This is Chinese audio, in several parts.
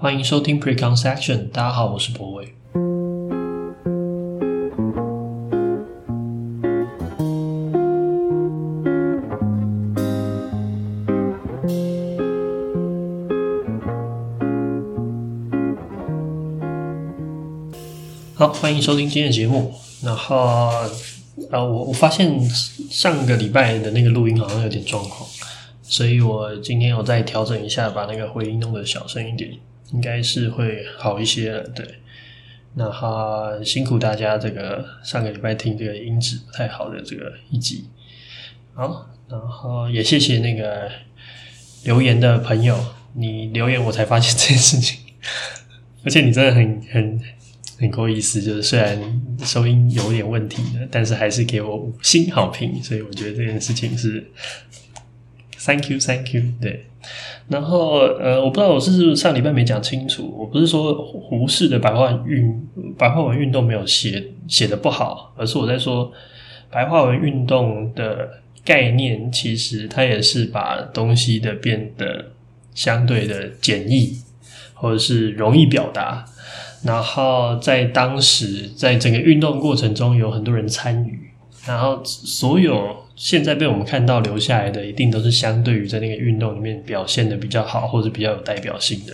欢迎收听 Precon Section，大家好，我是博伟。好，欢迎收听今天的节目。然后，呃，我我发现上个礼拜的那个录音好像有点状况，所以我今天我再调整一下，把那个回音弄得小声一点。应该是会好一些了，对。那哈，辛苦大家这个上个礼拜听这个音质不太好的这个一集，好，然后也谢谢那个留言的朋友，你留言我才发现这件事情，而且你真的很很很够意思，就是虽然收音有点问题的，但是还是给我五星好评，所以我觉得这件事情是 thank you thank you，对。然后呃，我不知道我是是上礼拜没讲清楚，我不是说胡适的白话运白话文运动没有写写的不好，而是我在说白话文运动的概念，其实它也是把东西的变得相对的简易，或者是容易表达。然后在当时，在整个运动过程中，有很多人参与，然后所有。现在被我们看到留下来的，一定都是相对于在那个运动里面表现的比较好，或者比较有代表性的。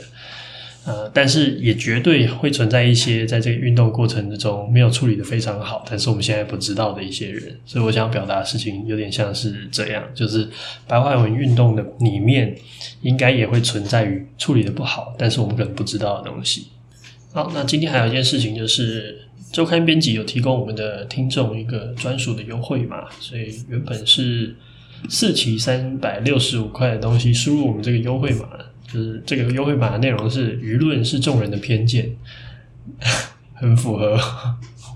呃，但是也绝对会存在一些在这个运动过程之中没有处理得非常好，但是我们现在不知道的一些人。所以我想表达的事情有点像是这样，就是白话文运动的里面应该也会存在于处理得不好，但是我们可能不知道的东西。好，那今天还有一件事情就是。周刊编辑有提供我们的听众一个专属的优惠码，所以原本是四期三百六十五块的东西，输入我们这个优惠码，就是这个优惠码的内容是“舆论是众人的偏见”，很符合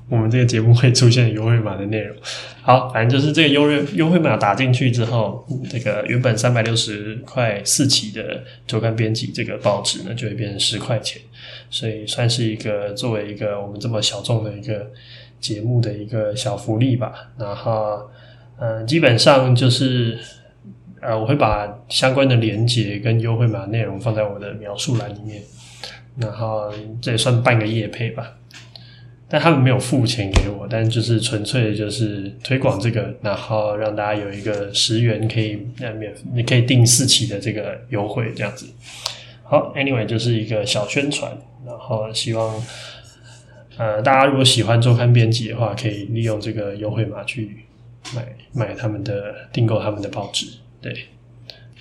我们这个节目会出现优惠码的内容。好，反正就是这个优惠优惠码打进去之后，这个原本三百六十块四期的周刊编辑这个报纸呢，就会变成十块钱。所以算是一个作为一个我们这么小众的一个节目的一个小福利吧。然后，嗯，基本上就是，呃，我会把相关的连接跟优惠码内容放在我的描述栏里面。然后这也算半个业配吧。但他们没有付钱给我，但就是纯粹就是推广这个，然后让大家有一个十元可以那免，你可以订四期的这个优惠这样子。好，Anyway，就是一个小宣传。然后希望，呃，大家如果喜欢周刊编辑的话，可以利用这个优惠码去买买他们的订购他们的报纸。对，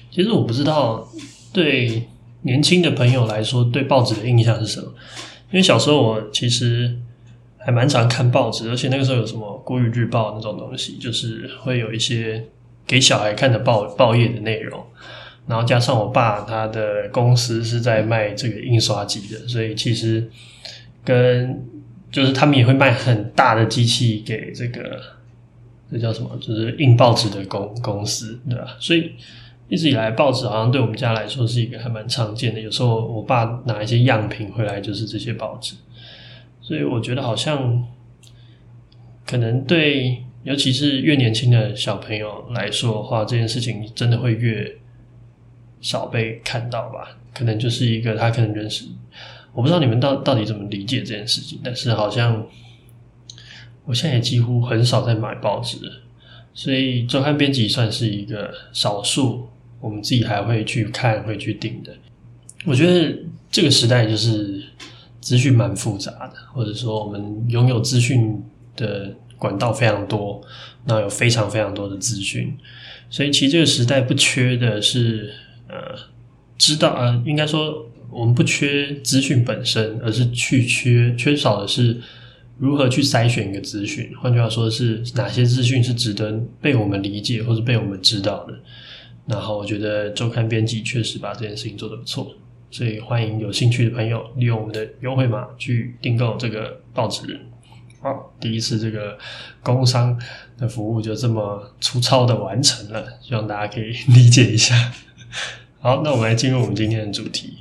其实我不知道对年轻的朋友来说，对报纸的印象是什么？因为小时候我其实还蛮常看报纸，而且那个时候有什么《国语日报》那种东西，就是会有一些给小孩看的报报页的内容。然后加上我爸他的公司是在卖这个印刷机的，所以其实跟就是他们也会卖很大的机器给这个这叫什么，就是印报纸的公公司，对吧？所以一直以来报纸好像对我们家来说是一个还蛮常见的。有时候我爸拿一些样品回来就是这些报纸，所以我觉得好像可能对尤其是越年轻的小朋友来说的话，这件事情真的会越。少被看到吧，可能就是一个他可能认识，我不知道你们到到底怎么理解这件事情，但是好像我现在也几乎很少在买报纸，所以周刊编辑算是一个少数我们自己还会去看、会去订的。我觉得这个时代就是资讯蛮复杂的，或者说我们拥有资讯的管道非常多，那有非常非常多的资讯，所以其实这个时代不缺的是。呃，知道呃，应该说我们不缺资讯本身，而是去缺缺少的是如何去筛选一个资讯。换句话说，是哪些资讯是值得被我们理解或者被我们知道的。然后，我觉得周刊编辑确实把这件事情做得不错，所以欢迎有兴趣的朋友利用我们的优惠码去订购这个报纸。好，第一次这个工商的服务就这么粗糙的完成了，希望大家可以理解一下。好，那我们来进入我们今天的主题。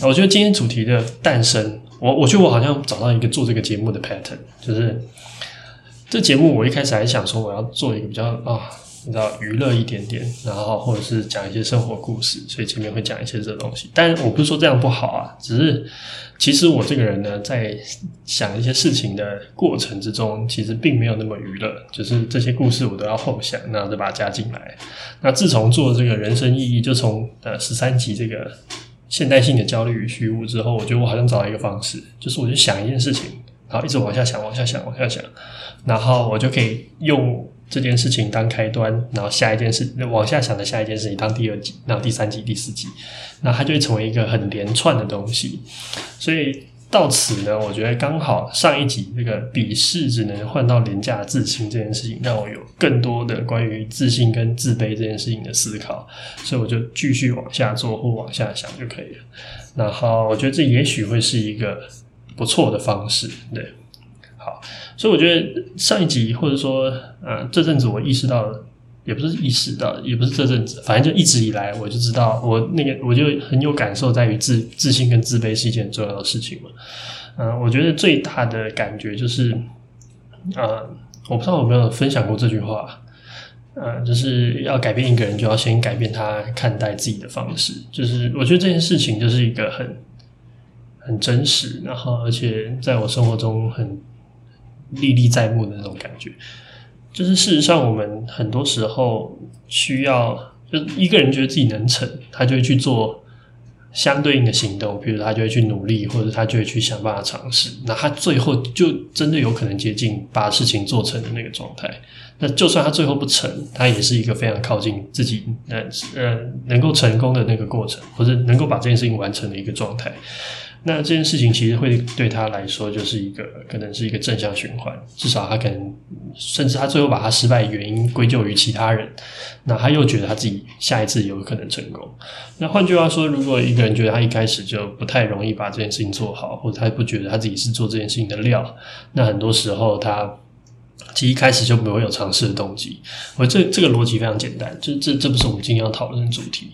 我觉得今天主题的诞生，我我觉得我好像找到一个做这个节目的 pattern，就是这节目我一开始还想说我要做一个比较啊你知道娱乐一点点，然后或者是讲一些生活故事，所以前面会讲一些这东西。但我不是说这样不好啊，只是其实我这个人呢，在想一些事情的过程之中，其实并没有那么娱乐，就是这些故事我都要后想，然后再把它加进来。那自从做这个人生意义，就从呃十三集这个现代性的焦虑与虚无之后，我觉得我好像找到一个方式，就是我就想一件事情，然后一直往下想，往下想，往下想，然后我就可以用。这件事情当开端，然后下一件事往下想的下一件事情当第二集，然后第三集、第四集，那它就会成为一个很连串的东西。所以到此呢，我觉得刚好上一集这个鄙视只能换到廉价自信这件事情，让我有更多的关于自信跟自卑这件事情的思考，所以我就继续往下做或往下想就可以了。然后我觉得这也许会是一个不错的方式，对。所以我觉得上一集或者说，呃，这阵子我意识到了，也不是意识到，也不是这阵子，反正就一直以来，我就知道，我那个我就很有感受，在于自自信跟自卑是一件重要的事情嘛。嗯、我觉得最大的感觉就是，呃，我不知道有没有分享过这句话，呃，就是要改变一个人，就要先改变他看待自己的方式。就是我觉得这件事情就是一个很很真实，然后而且在我生活中很。历历在目的那种感觉，就是事实上，我们很多时候需要，就一个人觉得自己能成，他就会去做相对应的行动，比如他就会去努力，或者他就会去想办法尝试，那他最后就真的有可能接近把事情做成的那个状态。那就算他最后不成，他也是一个非常靠近自己，呃呃，能够成功的那个过程，或者能够把这件事情完成的一个状态。那这件事情其实会对他来说就是一个可能是一个正向循环，至少他可能甚至他最后把他失败原因归咎于其他人，那他又觉得他自己下一次有可能成功。那换句话说，如果一个人觉得他一开始就不太容易把这件事情做好，或者他不觉得他自己是做这件事情的料，那很多时候他其实一开始就没有有尝试的动机。我这这个逻辑非常简单，这这这不是我们今天要讨论的主题。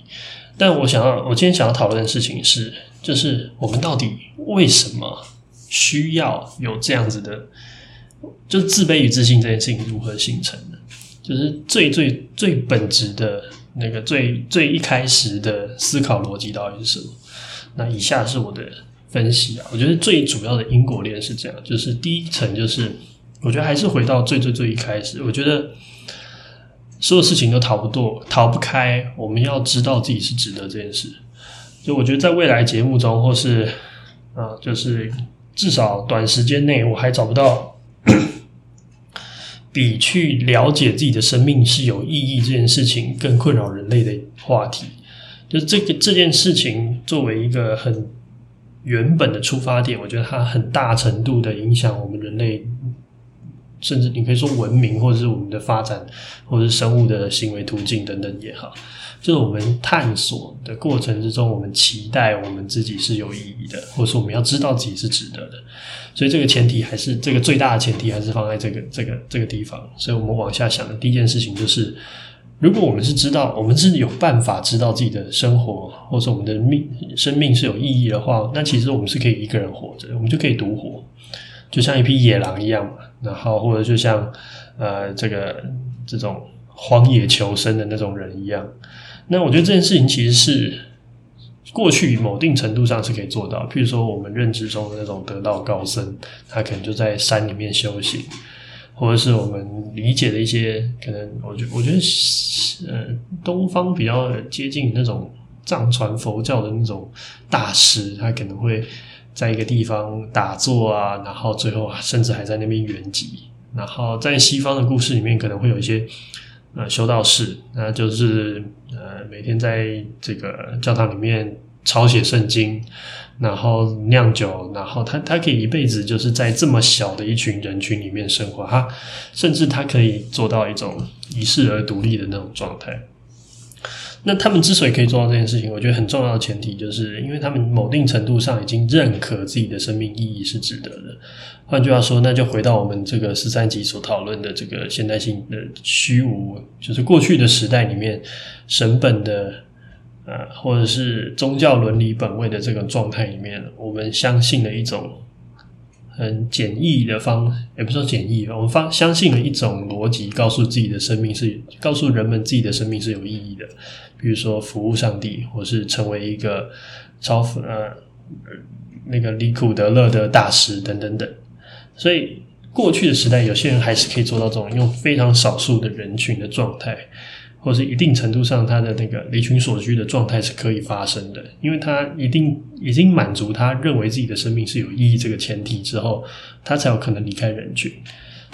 但我想要，我今天想要讨论的事情是，就是我们到底为什么需要有这样子的，就是自卑与自信这件事情如何形成的？就是最最最本质的那个最最一开始的思考逻辑到底是什么？那以下是我的分析啊，我觉得最主要的因果链是这样，就是第一层就是，我觉得还是回到最最最一开始，我觉得。所有事情都逃不脱、逃不开，我们要知道自己是值得这件事。就我觉得，在未来节目中，或是啊，就是至少短时间内，我还找不到 比去了解自己的生命是有意义这件事情更困扰人类的话题。就这个这件事情作为一个很原本的出发点，我觉得它很大程度的影响我们人类。甚至你可以说文明，或者是我们的发展，或者是生物的行为途径等等也好，就是我们探索的过程之中，我们期待我们自己是有意义的，或者说我们要知道自己是值得的。所以这个前提还是这个最大的前提还是放在这个这个这个地方。所以我们往下想的第一件事情就是，如果我们是知道，我们是有办法知道自己的生活，或者说我们的命生命是有意义的话，那其实我们是可以一个人活着，我们就可以独活。就像一匹野狼一样嘛，然后或者就像呃这个这种荒野求生的那种人一样，那我觉得这件事情其实是过去某定程度上是可以做到。譬如说我们认知中的那种得道高僧，他可能就在山里面修行，或者是我们理解的一些可能，我觉我觉得呃东方比较接近那种藏传佛教的那种大师，他可能会。在一个地方打坐啊，然后最后甚至还在那边圆寂。然后在西方的故事里面，可能会有一些呃修道士，那就是呃每天在这个教堂里面抄写圣经，然后酿酒，然后他他可以一辈子就是在这么小的一群人群里面生活，他甚至他可以做到一种遗世而独立的那种状态。那他们之所以可以做到这件事情，我觉得很重要的前提，就是因为他们某定程度上已经认可自己的生命意义是值得的。换句话说，那就回到我们这个十三集所讨论的这个现代性的虚无，就是过去的时代里面神本的呃，或者是宗教伦理本位的这个状态里面，我们相信的一种很简易的方，也不说简易，我们方相信了一种逻辑，告诉自己的生命是，告诉人们自己的生命是有意义的，比如说服务上帝，或是成为一个超呃那个离苦得乐的大师等等等。所以过去的时代，有些人还是可以做到这种用非常少数的人群的状态。或是一定程度上，他的那个离群索居的状态是可以发生的，因为他一定已经满足他认为自己的生命是有意义这个前提之后，他才有可能离开人群。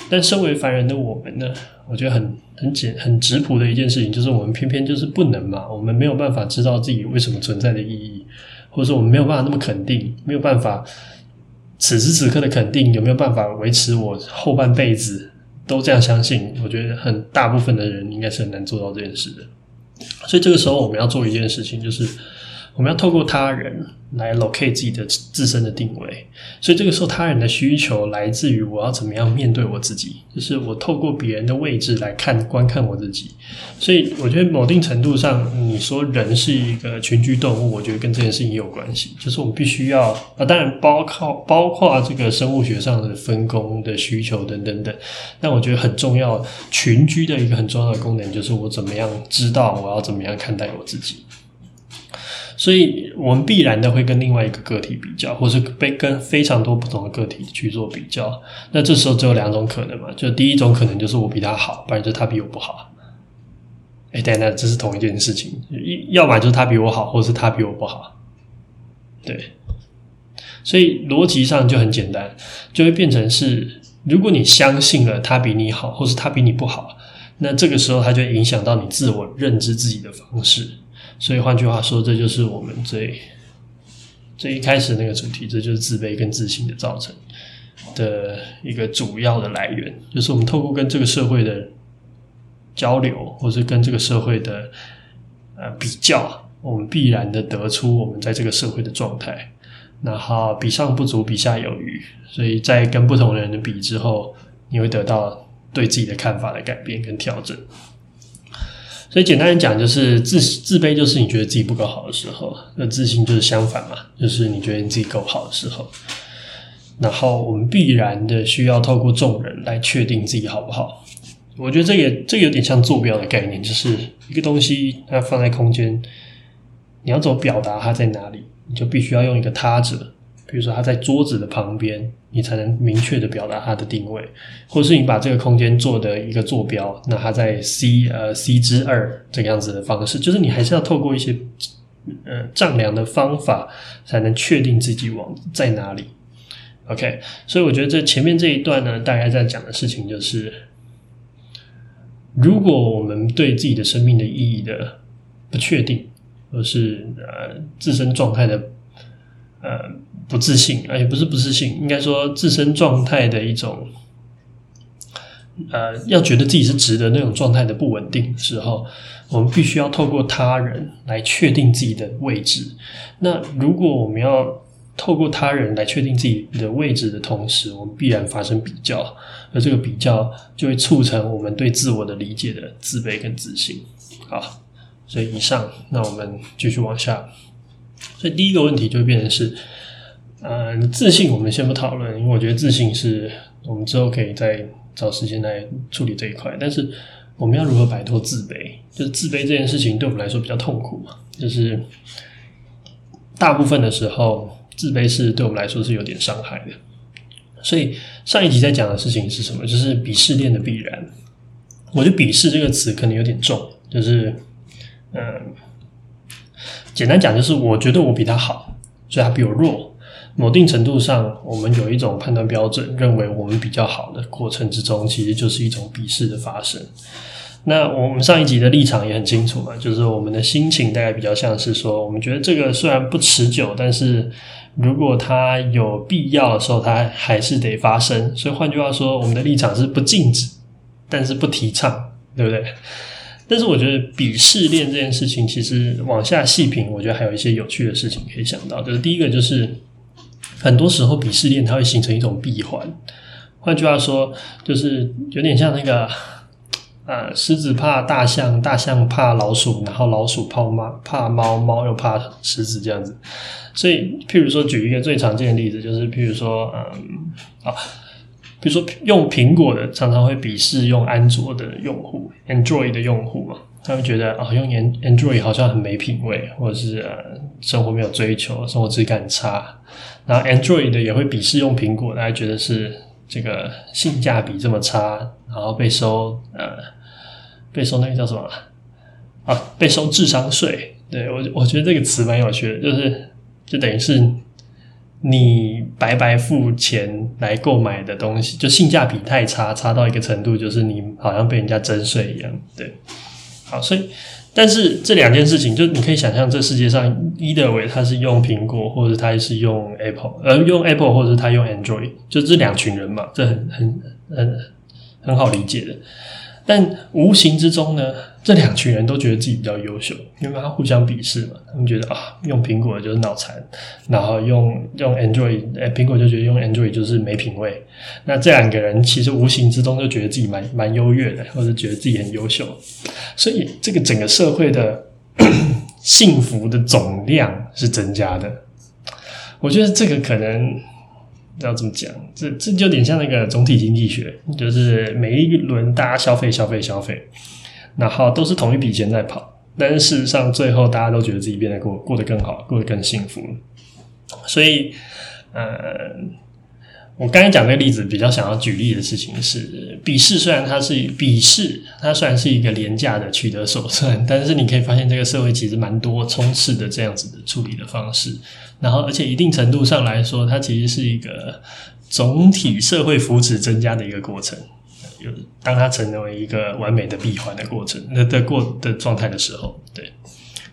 但身为凡人的我们呢，我觉得很很简很质朴的一件事情，就是我们偏偏就是不能嘛，我们没有办法知道自己为什么存在的意义，或者说我们没有办法那么肯定，没有办法此时此刻的肯定，有没有办法维持我后半辈子。都这样相信，我觉得很大部分的人应该是很难做到这件事的。所以这个时候，我们要做一件事情，就是我们要透过他人。来 locate 自己的自身的定位，所以这个时候他人的需求来自于我要怎么样面对我自己，就是我透过别人的位置来看观看我自己。所以我觉得某定程度上，你说人是一个群居动物，我觉得跟这件事情也有关系，就是我们必须要啊，当然包括包括这个生物学上的分工的需求等等等。但我觉得很重要，群居的一个很重要的功能就是我怎么样知道我要怎么样看待我自己。所以，我们必然的会跟另外一个个体比较，或是被跟非常多不同的个体去做比较。那这时候只有两种可能嘛，就第一种可能就是我比他好，不然就是他比我不好。哎，但，那这是同一件事情，要么就是他比我好，或是他比我不好。对，所以逻辑上就很简单，就会变成是，如果你相信了他比你好，或是他比你不好，那这个时候他就影响到你自我认知自己的方式。所以换句话说，这就是我们最最一开始那个主题，这就是自卑跟自信的造成的一个主要的来源，就是我们透过跟这个社会的交流，或是跟这个社会的呃比较，我们必然的得出我们在这个社会的状态，然后比上不足，比下有余，所以在跟不同的人的比之后，你会得到对自己的看法的改变跟调整。所以简单讲，就是自自卑就是你觉得自己不够好的时候，那自信就是相反嘛，就是你觉得你自己够好的时候。然后我们必然的需要透过众人来确定自己好不好。我觉得这也这有点像坐标的概念，就是一个东西它放在空间，你要怎么表达它在哪里，你就必须要用一个他者。比如说，他在桌子的旁边，你才能明确的表达它的定位，或是你把这个空间做的一个坐标，那它在 C 呃 C 之二这个样子的方式，就是你还是要透过一些呃丈量的方法，才能确定自己往在哪里。OK，所以我觉得这前面这一段呢，大概在讲的事情就是，如果我们对自己的生命的意义的不确定，或是呃自身状态的呃。不自信，也不是不自信，应该说自身状态的一种，呃，要觉得自己是值得那种状态的不稳定的时候，我们必须要透过他人来确定自己的位置。那如果我们要透过他人来确定自己的位置的同时，我们必然发生比较，而这个比较就会促成我们对自我的理解的自卑跟自信。好，所以以上，那我们继续往下。所以第一个问题就变成是。嗯，自信我们先不讨论，因为我觉得自信是我们之后可以再找时间来处理这一块。但是我们要如何摆脱自卑？就是自卑这件事情对我们来说比较痛苦嘛。就是大部分的时候，自卑是对我们来说是有点伤害的。所以上一集在讲的事情是什么？就是鄙视链的必然。我觉得“鄙视”这个词可能有点重，就是嗯，简单讲就是我觉得我比他好，所以他比我弱。某定程度上，我们有一种判断标准，认为我们比较好的过程之中，其实就是一种鄙视的发生。那我们上一集的立场也很清楚嘛，就是我们的心情大概比较像是说，我们觉得这个虽然不持久，但是如果它有必要的时候，它还是得发生。所以换句话说，我们的立场是不禁止，但是不提倡，对不对？但是我觉得鄙视链这件事情，其实往下细品，我觉得还有一些有趣的事情可以想到。就是第一个就是。很多时候，鄙视链它会形成一种闭环。换句话说，就是有点像那个，呃，狮子怕大象，大象怕老鼠，然后老鼠怕猫，怕猫，猫又怕狮子这样子。所以，譬如说，举一个最常见的例子，就是譬如说，嗯，啊，比如说用苹果的常常会鄙视用安卓的用户，Android 的用户嘛，他们觉得啊，用 Android 好像很没品味，或者是呃，生活没有追求，生活质感差。然后 Android 的也会鄙视用苹果的，还觉得是这个性价比这么差，然后被收呃，被收那个叫什么啊？被收智商税。对，我我觉得这个词蛮有趣的，就是。就等于是你白白付钱来购买的东西，就性价比太差，差到一个程度，就是你好像被人家征税一样。对，好，所以但是这两件事情，就你可以想象，这世界上 either way 他是用苹果，或者他是用 Apple，而，用 Apple 或者他用 Android，就这两群人嘛，这很很很很好理解的。但无形之中呢，这两群人都觉得自己比较优秀，因为他互相鄙视嘛。他们觉得啊，用苹果就是脑残，然后用用 Android，哎，苹果就觉得用 Android 就是没品味。那这两个人其实无形之中就觉得自己蛮蛮优越的，或者觉得自己很优秀。所以这个整个社会的 幸福的总量是增加的。我觉得这个可能。要怎么讲？这这就有点像那个总体经济学，就是每一轮大家消费、消费、消费，然后都是同一笔钱在跑，但是事实上最后大家都觉得自己变得过过得更好，过得更幸福。所以，呃，我刚才讲那个例子比较想要举例的事情是，笔试虽然它是笔试，它虽然是一个廉价的取得手段，但是你可以发现这个社会其实蛮多充斥的这样子的处理的方式。然后，而且一定程度上来说，它其实是一个总体社会福祉增加的一个过程。有当它成为一个完美的闭环的过程，那的过的状态的时候，对，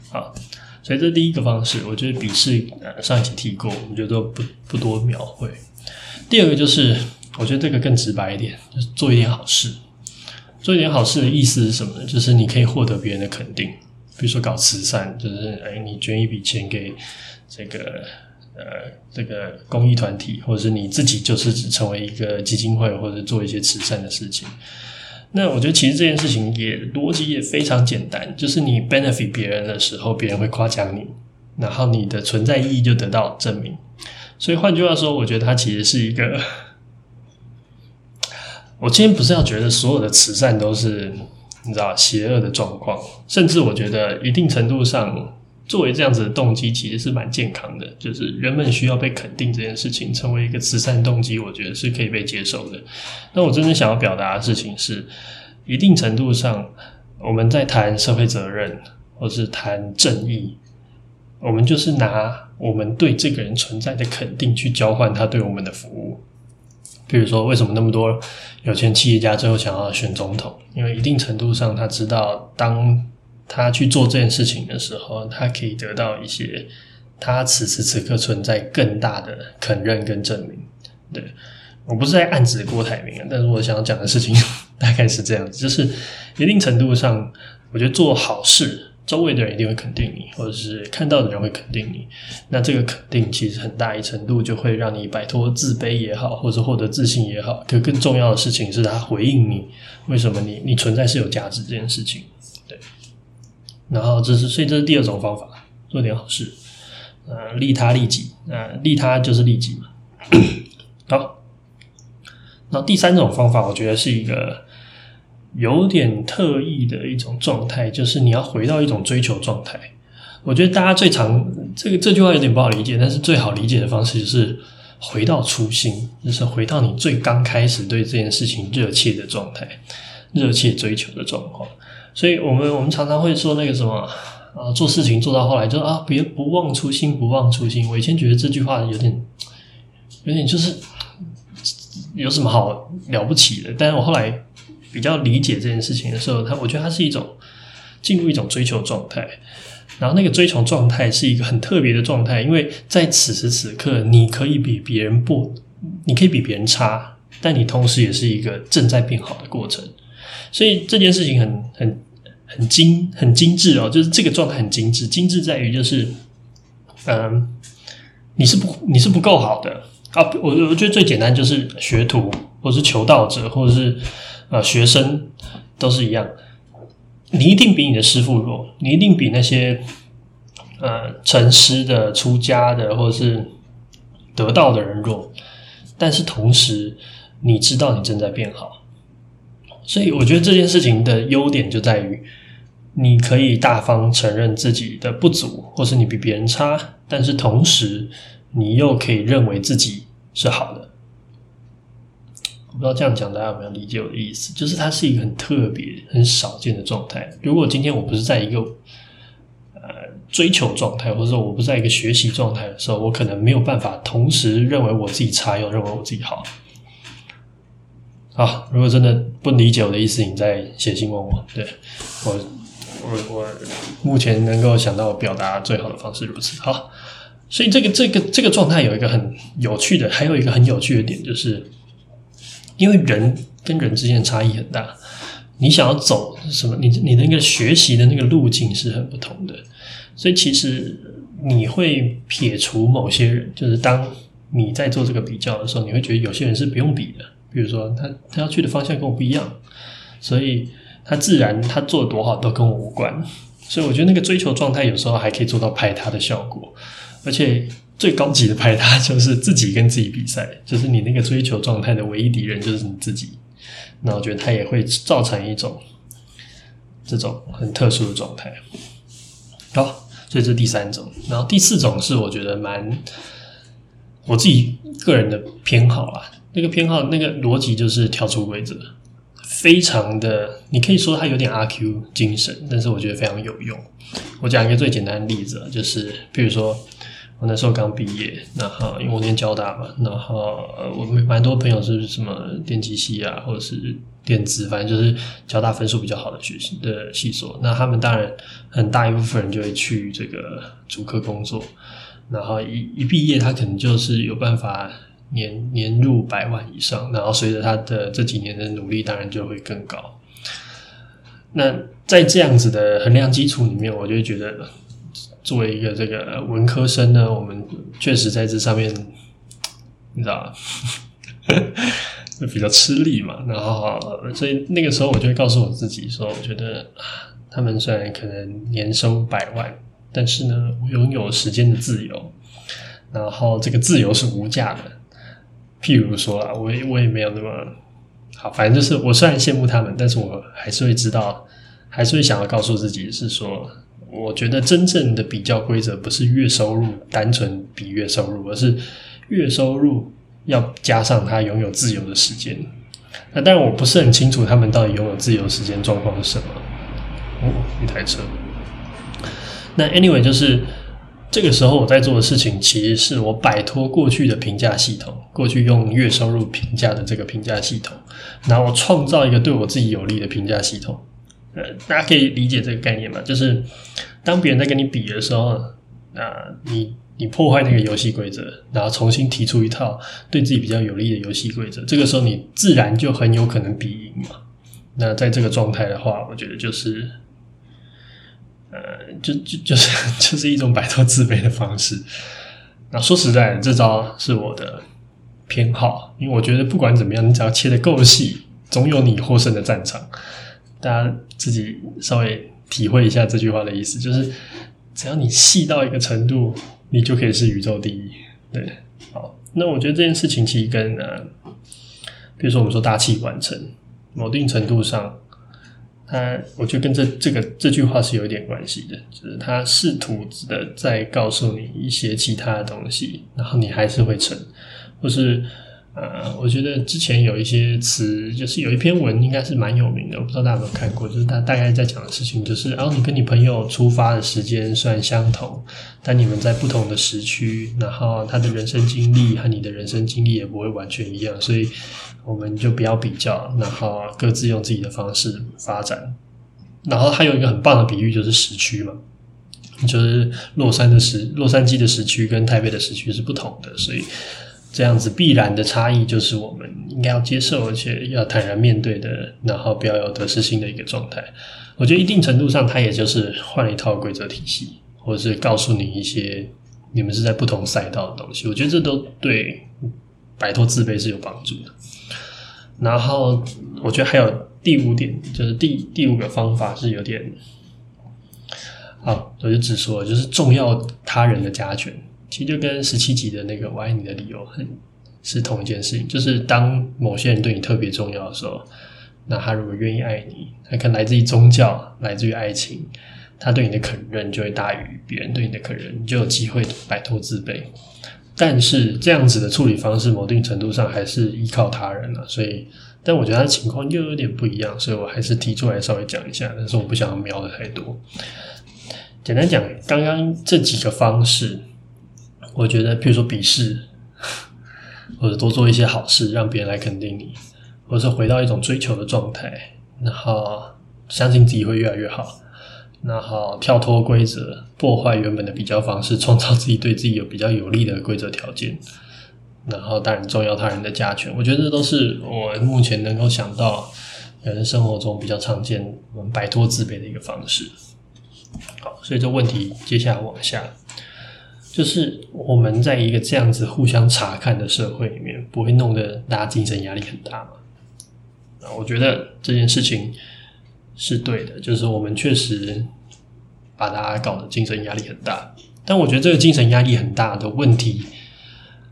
好，所以这第一个方式，我觉得笔试呃上一期提过，我觉得不不多描绘。第二个就是，我觉得这个更直白一点，就是做一点好事。做一点好事的意思是什么呢？就是你可以获得别人的肯定，比如说搞慈善，就是哎，你捐一笔钱给。这个呃，这个公益团体，或者是你自己，就是只成为一个基金会，或者做一些慈善的事情。那我觉得其实这件事情也逻辑也非常简单，就是你 benefit 别人的时候，别人会夸奖你，然后你的存在意义就得到证明。所以换句话说，我觉得它其实是一个，我今天不是要觉得所有的慈善都是你知道邪恶的状况，甚至我觉得一定程度上。作为这样子的动机，其实是蛮健康的。就是人们需要被肯定这件事情，成为一个慈善动机，我觉得是可以被接受的。那我真正想要表达的事情是，一定程度上，我们在谈社会责任，或是谈正义，我们就是拿我们对这个人存在的肯定去交换他对我们的服务。比如说，为什么那么多有钱企业家最后想要选总统？因为一定程度上，他知道当。他去做这件事情的时候，他可以得到一些他此时此刻存在更大的肯认跟证明。对，我不是在暗指郭台铭，但是我想要讲的事情大概是这样子，就是一定程度上，我觉得做好事，周围的人一定会肯定你，或者是看到的人会肯定你。那这个肯定其实很大一程度就会让你摆脱自卑也好，或者获得自信也好。可更重要的事情是他回应你，为什么你你存在是有价值这件事情。对然后这是，所以这是第二种方法，做点好事，呃，利他利己，呃，利他就是利己嘛。好，然后第三种方法，我觉得是一个有点特异的一种状态，就是你要回到一种追求状态。我觉得大家最常这个这句话有点不好理解，但是最好理解的方式就是回到初心，就是回到你最刚开始对这件事情热切的状态，热切追求的状况。所以我们我们常常会说那个什么啊，做事情做到后来就啊，别不忘初心，不忘初心。我以前觉得这句话有点有点就是有什么好了不起的，但是我后来比较理解这件事情的时候，他我觉得他是一种进入一种追求状态，然后那个追求状态是一个很特别的状态，因为在此时此刻，你可以比别人不，你可以比别人差，但你同时也是一个正在变好的过程，所以这件事情很很。很精很精致哦，就是这个状态很精致，精致在于就是，嗯，你是不你是不够好的啊。我我觉得最简单就是学徒，或是求道者，或者是呃学生，都是一样。你一定比你的师傅弱，你一定比那些呃成师的、出家的，或者是得道的人弱，但是同时你知道你正在变好，所以我觉得这件事情的优点就在于，你可以大方承认自己的不足，或是你比别人差，但是同时你又可以认为自己是好的。不知道这样讲大家有没有理解我的意思？就是它是一个很特别、很少见的状态。如果今天我不是在一个呃追求状态，或者说我不是在一个学习状态的时候，我可能没有办法同时认为我自己差，又认为我自己好。好，如果真的不理解我的意思，你再写信问我。对，我，我，我目前能够想到表达最好的方式如此。好，所以这个这个这个状态有一个很有趣的，还有一个很有趣的点就是。因为人跟人之间的差异很大，你想要走什么，你你那个学习的那个路径是很不同的，所以其实你会撇除某些人，就是当你在做这个比较的时候，你会觉得有些人是不用比的，比如说他他要去的方向跟我不一样，所以他自然他做多好都跟我无关，所以我觉得那个追求状态有时候还可以做到排他的效果，而且。最高级的排他就是自己跟自己比赛，就是你那个追求状态的唯一敌人就是你自己。那我觉得它也会造成一种这种很特殊的状态。好，所以这是第三种。然后第四种是我觉得蛮我自己个人的偏好啦。那个偏好那个逻辑就是跳出规则，非常的你可以说它有点阿 Q 精神，但是我觉得非常有用。我讲一个最简单的例子，就是比如说。我那时候刚毕业，然后因为我念交大嘛，然后我蛮多朋友是什么电机系啊，或者是电子，反正就是交大分数比较好的学习的系所。那他们当然很大一部分人就会去这个主科工作，然后一一毕业，他可能就是有办法年年入百万以上，然后随着他的这几年的努力，当然就会更高。那在这样子的衡量基础里面，我就觉得。作为一个这个文科生呢，我们确实在这上面，你知道吧？比较吃力嘛。然后，所以那个时候我就会告诉我自己说：“我觉得他们虽然可能年收百万，但是呢，拥有时间的自由。然后，这个自由是无价的。譬如说啊，我也 我也没有那么好，反正就是我虽然羡慕他们，但是我还是会知道，还是会想要告诉自己是说。”我觉得真正的比较规则不是月收入单纯比月收入，而是月收入要加上他拥有自由的时间。那当然我不是很清楚他们到底拥有自由时间状况是什么。哦，一台车。那 anyway 就是这个时候我在做的事情，其实是我摆脱过去的评价系统，过去用月收入评价的这个评价系统，然后我创造一个对我自己有利的评价系统。呃，大家可以理解这个概念吗？就是当别人在跟你比的时候，那你你破坏那个游戏规则，然后重新提出一套对自己比较有利的游戏规则，这个时候你自然就很有可能比赢嘛。那在这个状态的话，我觉得就是，呃，就就就是 就是一种摆脱自卑的方式。那说实在的，这招是我的偏好，因为我觉得不管怎么样，你只要切得够细，总有你获胜的战场。大家自己稍微体会一下这句话的意思，就是只要你细到一个程度，你就可以是宇宙第一。对，好，那我觉得这件事情其实跟呃，比如说我们说大器晚成，某定程度上，它我觉得跟这这个这句话是有一点关系的，就是他试图的在告诉你一些其他的东西，然后你还是会成，或是。呃，我觉得之前有一些词，就是有一篇文应该是蛮有名的，我不知道大家有没有看过。就是他大概在讲的事情，就是然后你跟你朋友出发的时间虽然相同，但你们在不同的时区，然后他的人生经历和你的人生经历也不会完全一样，所以我们就不要比较，然后各自用自己的方式发展。然后还有一个很棒的比喻，就是时区嘛，就是洛杉的时洛杉矶的时区跟台北的时区是不同的，所以。这样子必然的差异，就是我们应该要接受，而且要坦然面对的，然后不要有得失心的一个状态。我觉得一定程度上，它也就是换了一套规则体系，或者是告诉你一些你们是在不同赛道的东西。我觉得这都对摆脱自卑是有帮助的。然后，我觉得还有第五点，就是第第五个方法是有点。好，我就直说，就是重要他人的加权，其实就跟十七集的那个“我爱你”的理由很是同一件事情。就是当某些人对你特别重要的时候，那他如果愿意爱你，他可能来自于宗教，来自于爱情，他对你的肯认就会大于别人对你的肯认，你就有机会摆脱自卑。但是这样子的处理方式，某定程度上还是依靠他人了，所以。但我觉得他的情况又有点不一样，所以我还是提出来稍微讲一下。但是我不想要瞄的太多。简单讲，刚刚这几个方式，我觉得，比如说鄙视，或者多做一些好事，让别人来肯定你，或者是回到一种追求的状态，然后相信自己会越来越好，然后跳脱规则，破坏原本的比较方式，创造自己对自己有比较有利的规则条件。然后当然重要他人的加权，我觉得这都是我目前能够想到人生活中比较常见我们摆脱自卑的一个方式。好，所以这问题接下来往下，就是我们在一个这样子互相查看的社会里面，不会弄得大家精神压力很大吗？啊，我觉得这件事情是对的，就是我们确实把大家搞得精神压力很大，但我觉得这个精神压力很大的问题。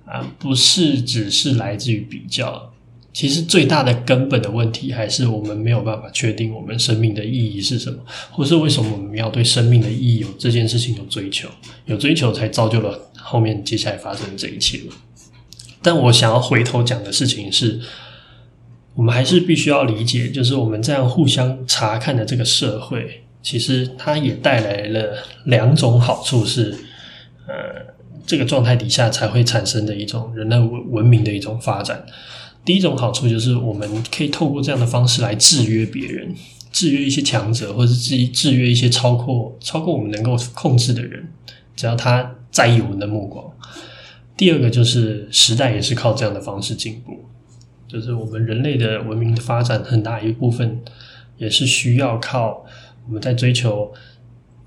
啊，不是只是来自于比较，其实最大的根本的问题还是我们没有办法确定我们生命的意义是什么，或是为什么我们要对生命的意义有这件事情有追求，有追求才造就了后面接下来发生的这一切。但我想要回头讲的事情是，我们还是必须要理解，就是我们这样互相查看的这个社会，其实它也带来了两种好处是，呃。这个状态底下才会产生的一种人类文文明的一种发展。第一种好处就是我们可以透过这样的方式来制约别人，制约一些强者，或者制制约一些超过超过我们能够控制的人，只要他在意我们的目光。第二个就是时代也是靠这样的方式进步，就是我们人类的文明的发展很大一部分也是需要靠我们在追求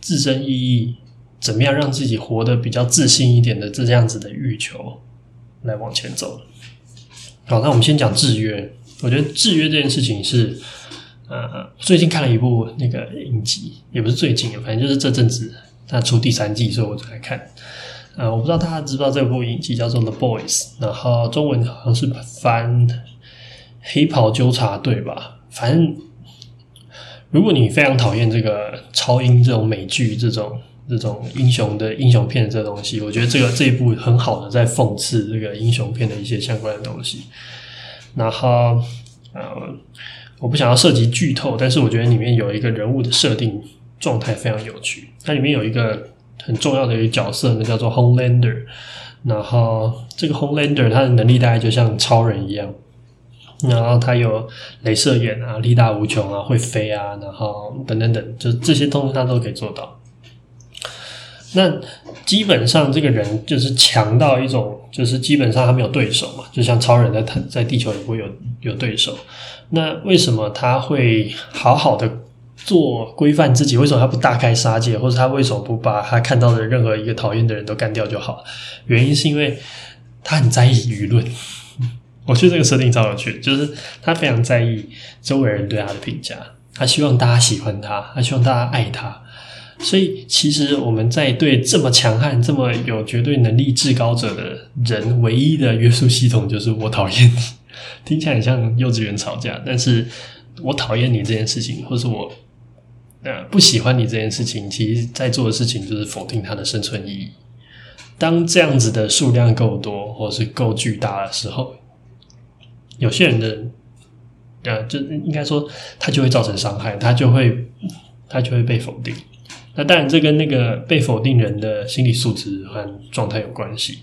自身意义。怎么样让自己活得比较自信一点的这样子的欲求来往前走？好，那我们先讲制约。我觉得制约这件事情是，呃，最近看了一部那个影集，也不是最近，反正就是这阵子它出第三季，所以我才看。呃，我不知道大家知不知道这部影集叫做《The Boys》，然后中文好像是翻《黑袍纠察队》吧。反正如果你非常讨厌这个超英这种美剧这种。这种英雄的英雄片这东西，我觉得这个这一部很好的在讽刺这个英雄片的一些相关的东西。然后，呃，我不想要涉及剧透，但是我觉得里面有一个人物的设定状态非常有趣。它里面有一个很重要的一个角色呢，叫做 Homelander。然后这个 Homelander 他的能力大概就像超人一样，然后他有镭射眼啊，力大无穷啊，会飞啊，然后等等等，就这些东西他都可以做到。那基本上这个人就是强到一种，就是基本上他没有对手嘛，就像超人在他在地球也不会有有对手。那为什么他会好好的做规范自己？为什么他不大开杀戒？或者他为什么不把他看到的任何一个讨厌的人都干掉就好？原因是因为他很在意舆论。我觉得这个设定超有趣，就是他非常在意周围人对他的评价，他希望大家喜欢他，他希望大家爱他。所以，其实我们在对这么强悍、这么有绝对能力、至高者的人，唯一的约束系统就是我讨厌你。听起来很像幼稚园吵架，但是我讨厌你这件事情，或是我呃不喜欢你这件事情，其实在做的事情就是否定他的生存意义。当这样子的数量够多，或是够巨大的时候，有些人的呃，就应该说他就会造成伤害，他就会他就会被否定。那当然，这跟那个被否定人的心理素质和状态有关系。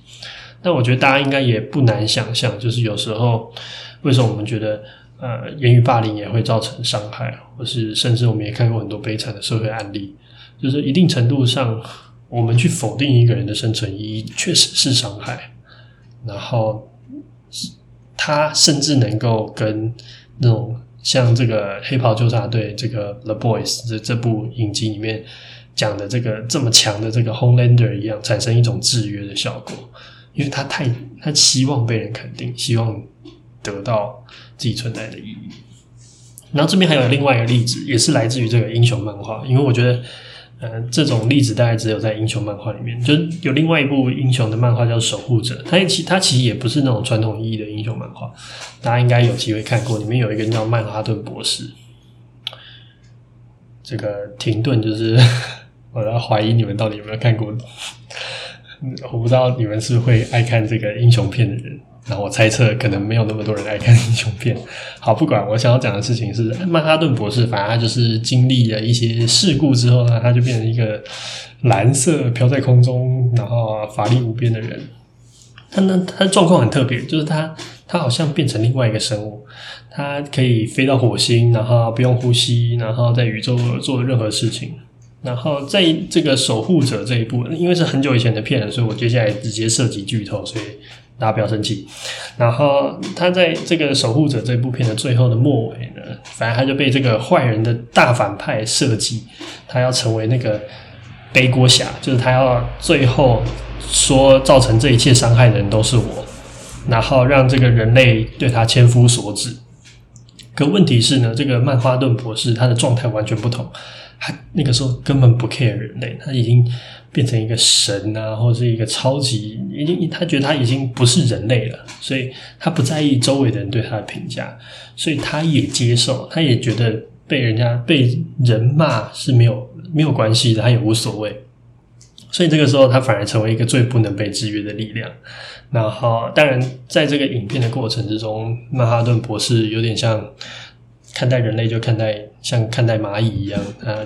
但我觉得大家应该也不难想象，就是有时候为什么我们觉得呃言语霸凌也会造成伤害，或是甚至我们也看过很多悲惨的社会案例，就是一定程度上我们去否定一个人的生存意义，确实是伤害。然后他甚至能够跟那种像这个黑袍纠察队这个 The Boys 这这部影集里面。讲的这个这么强的这个 Homelander 一样，产生一种制约的效果，因为他太他希望被人肯定，希望得到自己存在的意义。然后这边还有另外一个例子，也是来自于这个英雄漫画，因为我觉得呃，这种例子大概只有在英雄漫画里面，就有另外一部英雄的漫画叫《守护者》，它其它其实也不是那种传统意义的英雄漫画，大家应该有机会看过。里面有一个叫曼哈顿博士，这个停顿就是我要怀疑你们到底有没有看过，我不知道你们是会爱看这个英雄片的人。然后我猜测，可能没有那么多人爱看英雄片。好，不管我想要讲的事情是，曼哈顿博士，反正就是经历了一些事故之后呢，他就变成一个蓝色飘在空中，然后法力无边的人。他呢，他的状况很特别，就是他他好像变成另外一个生物，他可以飞到火星，然后不用呼吸，然后在宇宙做任何事情。然后在这个守护者这一部，因为是很久以前的片了，所以我接下来直接涉及剧透，所以。大家不要生气。然后他在这个守护者这部片的最后的末尾呢，反正他就被这个坏人的大反派设计，他要成为那个背锅侠，就是他要最后说造成这一切伤害的人都是我，然后让这个人类对他千夫所指。可问题是呢，这个曼哈顿博士他的状态完全不同，他那个时候根本不 care 人类，他已经。变成一个神啊，或者是一个超级，已经他觉得他已经不是人类了，所以他不在意周围的人对他的评价，所以他也接受，他也觉得被人家被人骂是没有没有关系的，他也无所谓。所以这个时候，他反而成为一个最不能被制约的力量。然后，当然，在这个影片的过程之中，曼哈顿博士有点像看待人类，就看待像看待蚂蚁一样，他。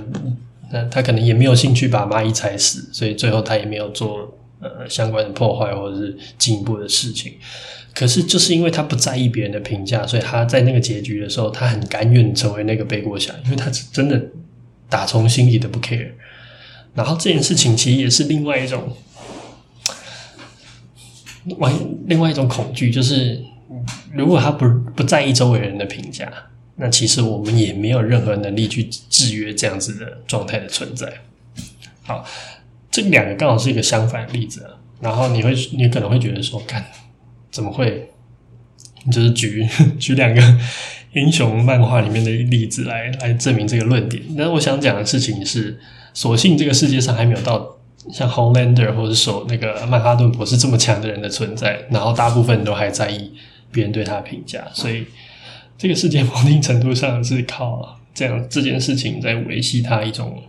那他可能也没有兴趣把蚂蚁踩死，所以最后他也没有做呃相关的破坏或者是进一步的事情。可是就是因为他不在意别人的评价，所以他在那个结局的时候，他很甘愿成为那个背锅侠，因为他是真的打从心底的不 care。然后这件事情其实也是另外一种，外另外一种恐惧，就是如果他不不在意周围人的评价。那其实我们也没有任何能力去制约这样子的状态的存在。好，这两个刚好是一个相反的例子。然后你会，你可能会觉得说，干，怎么会？就是举 举两个 英雄漫画里面的例子来来证明这个论点。但是我想讲的事情是，所幸这个世界上还没有到像 Holander 或者说那个曼哈顿博士这么强的人的存在。然后大部分都还在意别人对他的评价，所以。这个世界某一定程度上是靠这样这件事情在维系它一种，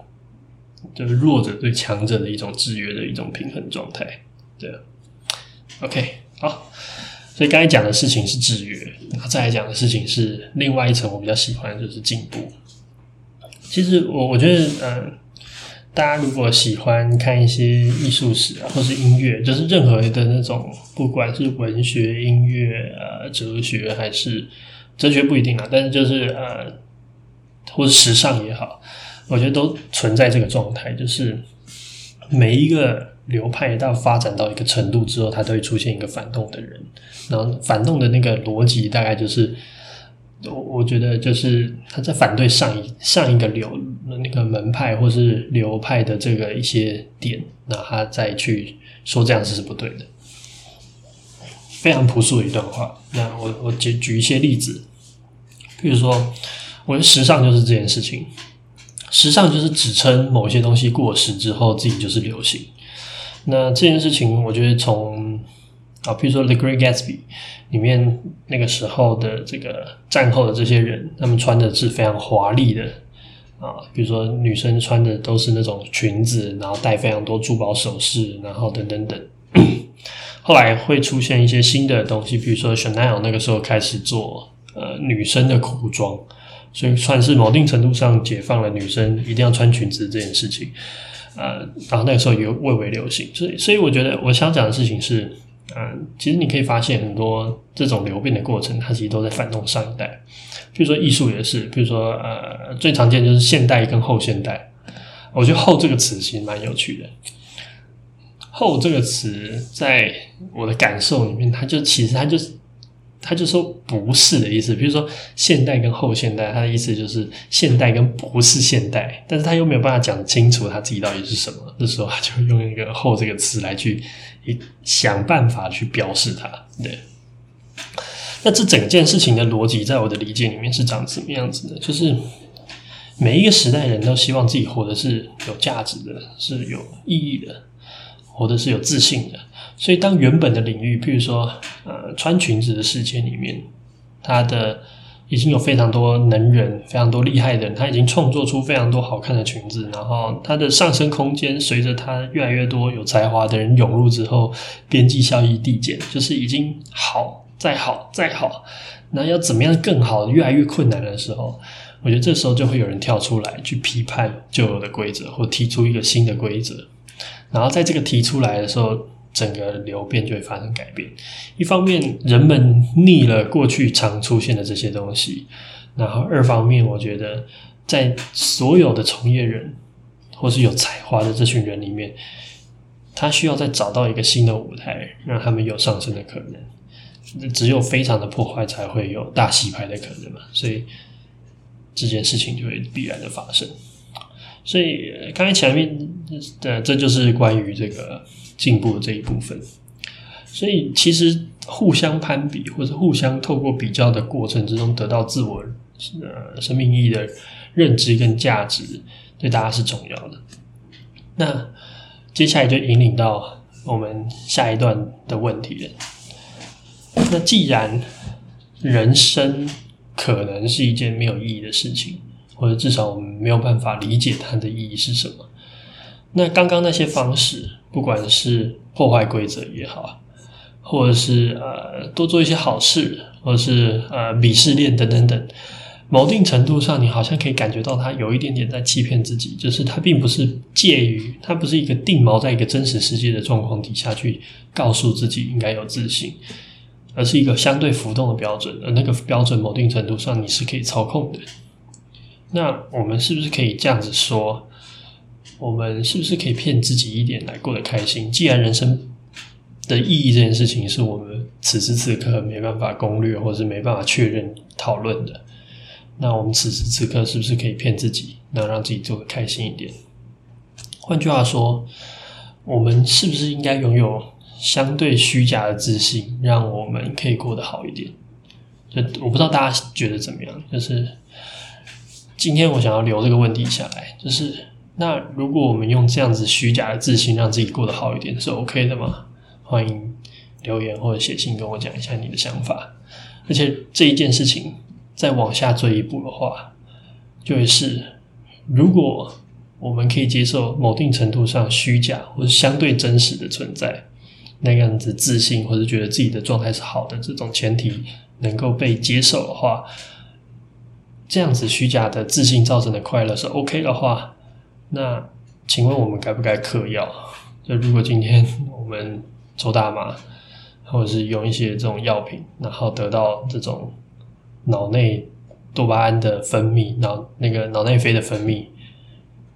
就是弱者对强者的一种制约的一种平衡状态。对，OK，好，所以刚才讲的事情是制约，然后再来讲的事情是另外一层，我比较喜欢就是进步。其实我我觉得，嗯，大家如果喜欢看一些艺术史啊，或是音乐，就是任何的那种，不管是文学、音乐啊、哲学还是。哲学不一定啊，但是就是呃，或是时尚也好，我觉得都存在这个状态，就是每一个流派到发展到一个程度之后，它都会出现一个反动的人，然后反动的那个逻辑大概就是，我我觉得就是他在反对上一上一个流那个门派或是流派的这个一些点，那他再去说这样子是不对的，非常朴素的一段话。那我我举举一些例子。比如说，我觉得时尚就是这件事情。时尚就是指称某些东西过时之后，自己就是流行。那这件事情，我觉得从啊，比如说《The Great Gatsby》里面那个时候的这个战后的这些人，他们穿的是非常华丽的啊，比如说女生穿的都是那种裙子，然后戴非常多珠宝首饰，然后等等等。后来会出现一些新的东西，比如说 Chanel 那个时候开始做。呃，女生的裤装，所以算是某定程度上解放了女生一定要穿裙子这件事情。呃，然后那个时候也蔚为流行，所以，所以我觉得我想讲的事情是，嗯、其实你可以发现很多这种流变的过程，它其实都在反动上一代。比如说艺术也是，比如说呃，最常见就是现代跟后现代。我觉得“后”这个词其实蛮有趣的，“后”这个词在我的感受里面，它就其实它就是。他就说不是的意思，比如说现代跟后现代，他的意思就是现代跟不是现代，但是他又没有办法讲清楚他自己到底是什么，这时候他就用一个“后”这个词来去想办法去标示它。对，那这整件事情的逻辑，在我的理解里面是长什么样子的？就是每一个时代人都希望自己活的是有价值的，是有意义的，活的是有自信的。所以，当原本的领域，譬如说，呃，穿裙子的世界里面，它的已经有非常多能人，非常多厉害的人，他已经创作出非常多好看的裙子，然后它的上升空间随着它越来越多有才华的人涌入之后，边际效益递减，就是已经好再好再好，那要怎么样更好，越来越困难的时候。我觉得这时候就会有人跳出来去批判旧有的规则，或提出一个新的规则。然后在这个提出来的时候，整个流变就会发生改变。一方面，人们腻了过去常出现的这些东西；然后二方面，我觉得在所有的从业人或是有才华的这群人里面，他需要再找到一个新的舞台，让他们有上升的可能。只有非常的破坏，才会有大洗牌的可能嘛。所以。这件事情就会必然的发生，所以刚才前面的这就是关于这个进步的这一部分。所以其实互相攀比或者互相透过比较的过程之中得到自我呃生命意义的认知跟价值，对大家是重要的。那接下来就引领到我们下一段的问题了。那既然人生，可能是一件没有意义的事情，或者至少我们没有办法理解它的意义是什么。那刚刚那些方式，不管是破坏规则也好，或者是呃多做一些好事，或者是呃鄙视链等等等，某定程度上，你好像可以感觉到他有一点点在欺骗自己，就是他并不是介于，他不是一个定锚在一个真实世界的状况底下去告诉自己应该有自信。而是一个相对浮动的标准，而那个标准某定程度上你是可以操控的。那我们是不是可以这样子说？我们是不是可以骗自己一点来过得开心？既然人生的意义这件事情是我们此时此刻没办法攻略，或是没办法确认讨论的，那我们此时此刻是不是可以骗自己，能让自己做得开心一点？换句话说，我们是不是应该拥有？相对虚假的自信，让我们可以过得好一点。就我不知道大家觉得怎么样？就是今天我想要留这个问题下来，就是那如果我们用这样子虚假的自信让自己过得好一点，是 OK 的吗？欢迎留言或者写信跟我讲一下你的想法。而且这一件事情再往下追一步的话，就会是如果我们可以接受某定程度上虚假或者相对真实的存在。那样子自信或者觉得自己的状态是好的，这种前提能够被接受的话，这样子虚假的自信造成的快乐是 OK 的话，那请问我们该不该嗑药？就如果今天我们抽大麻，或者是用一些这种药品，然后得到这种脑内多巴胺的分泌，脑那个脑内啡的分泌，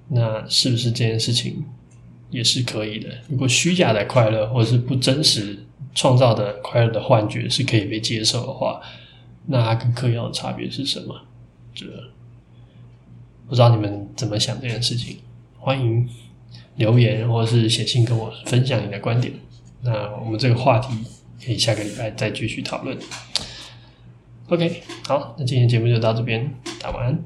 那是不是这件事情？也是可以的。如果虚假的快乐，或者是不真实创造的快乐的幻觉是可以被接受的话，那它跟嗑药的差别是什么？这不知道你们怎么想这件事情？欢迎留言或者是写信跟我分享你的观点。那我们这个话题可以下个礼拜再继续讨论。OK，好，那今天节目就到这边，大家晚安。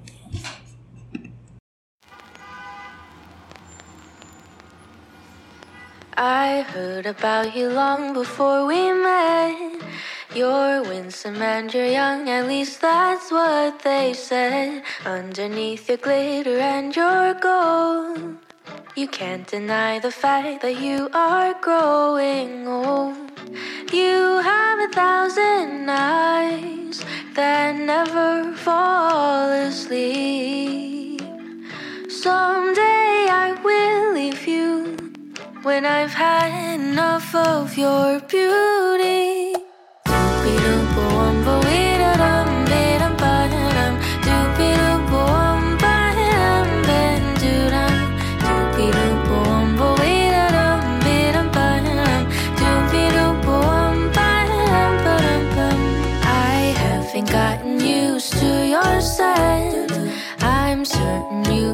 I heard about you long before we met. You're winsome and you're young, at least that's what they said. Underneath your glitter and your gold, you can't deny the fact that you are growing old. You have a thousand eyes that never fall asleep. Someday I will leave you when I've had enough of your beauty.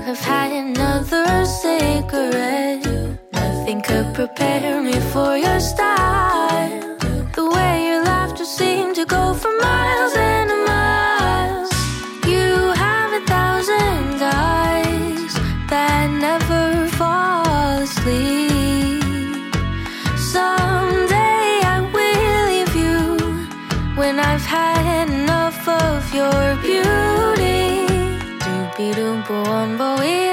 Have had another cigarette Nothing could prepare me for your style. simple one, but we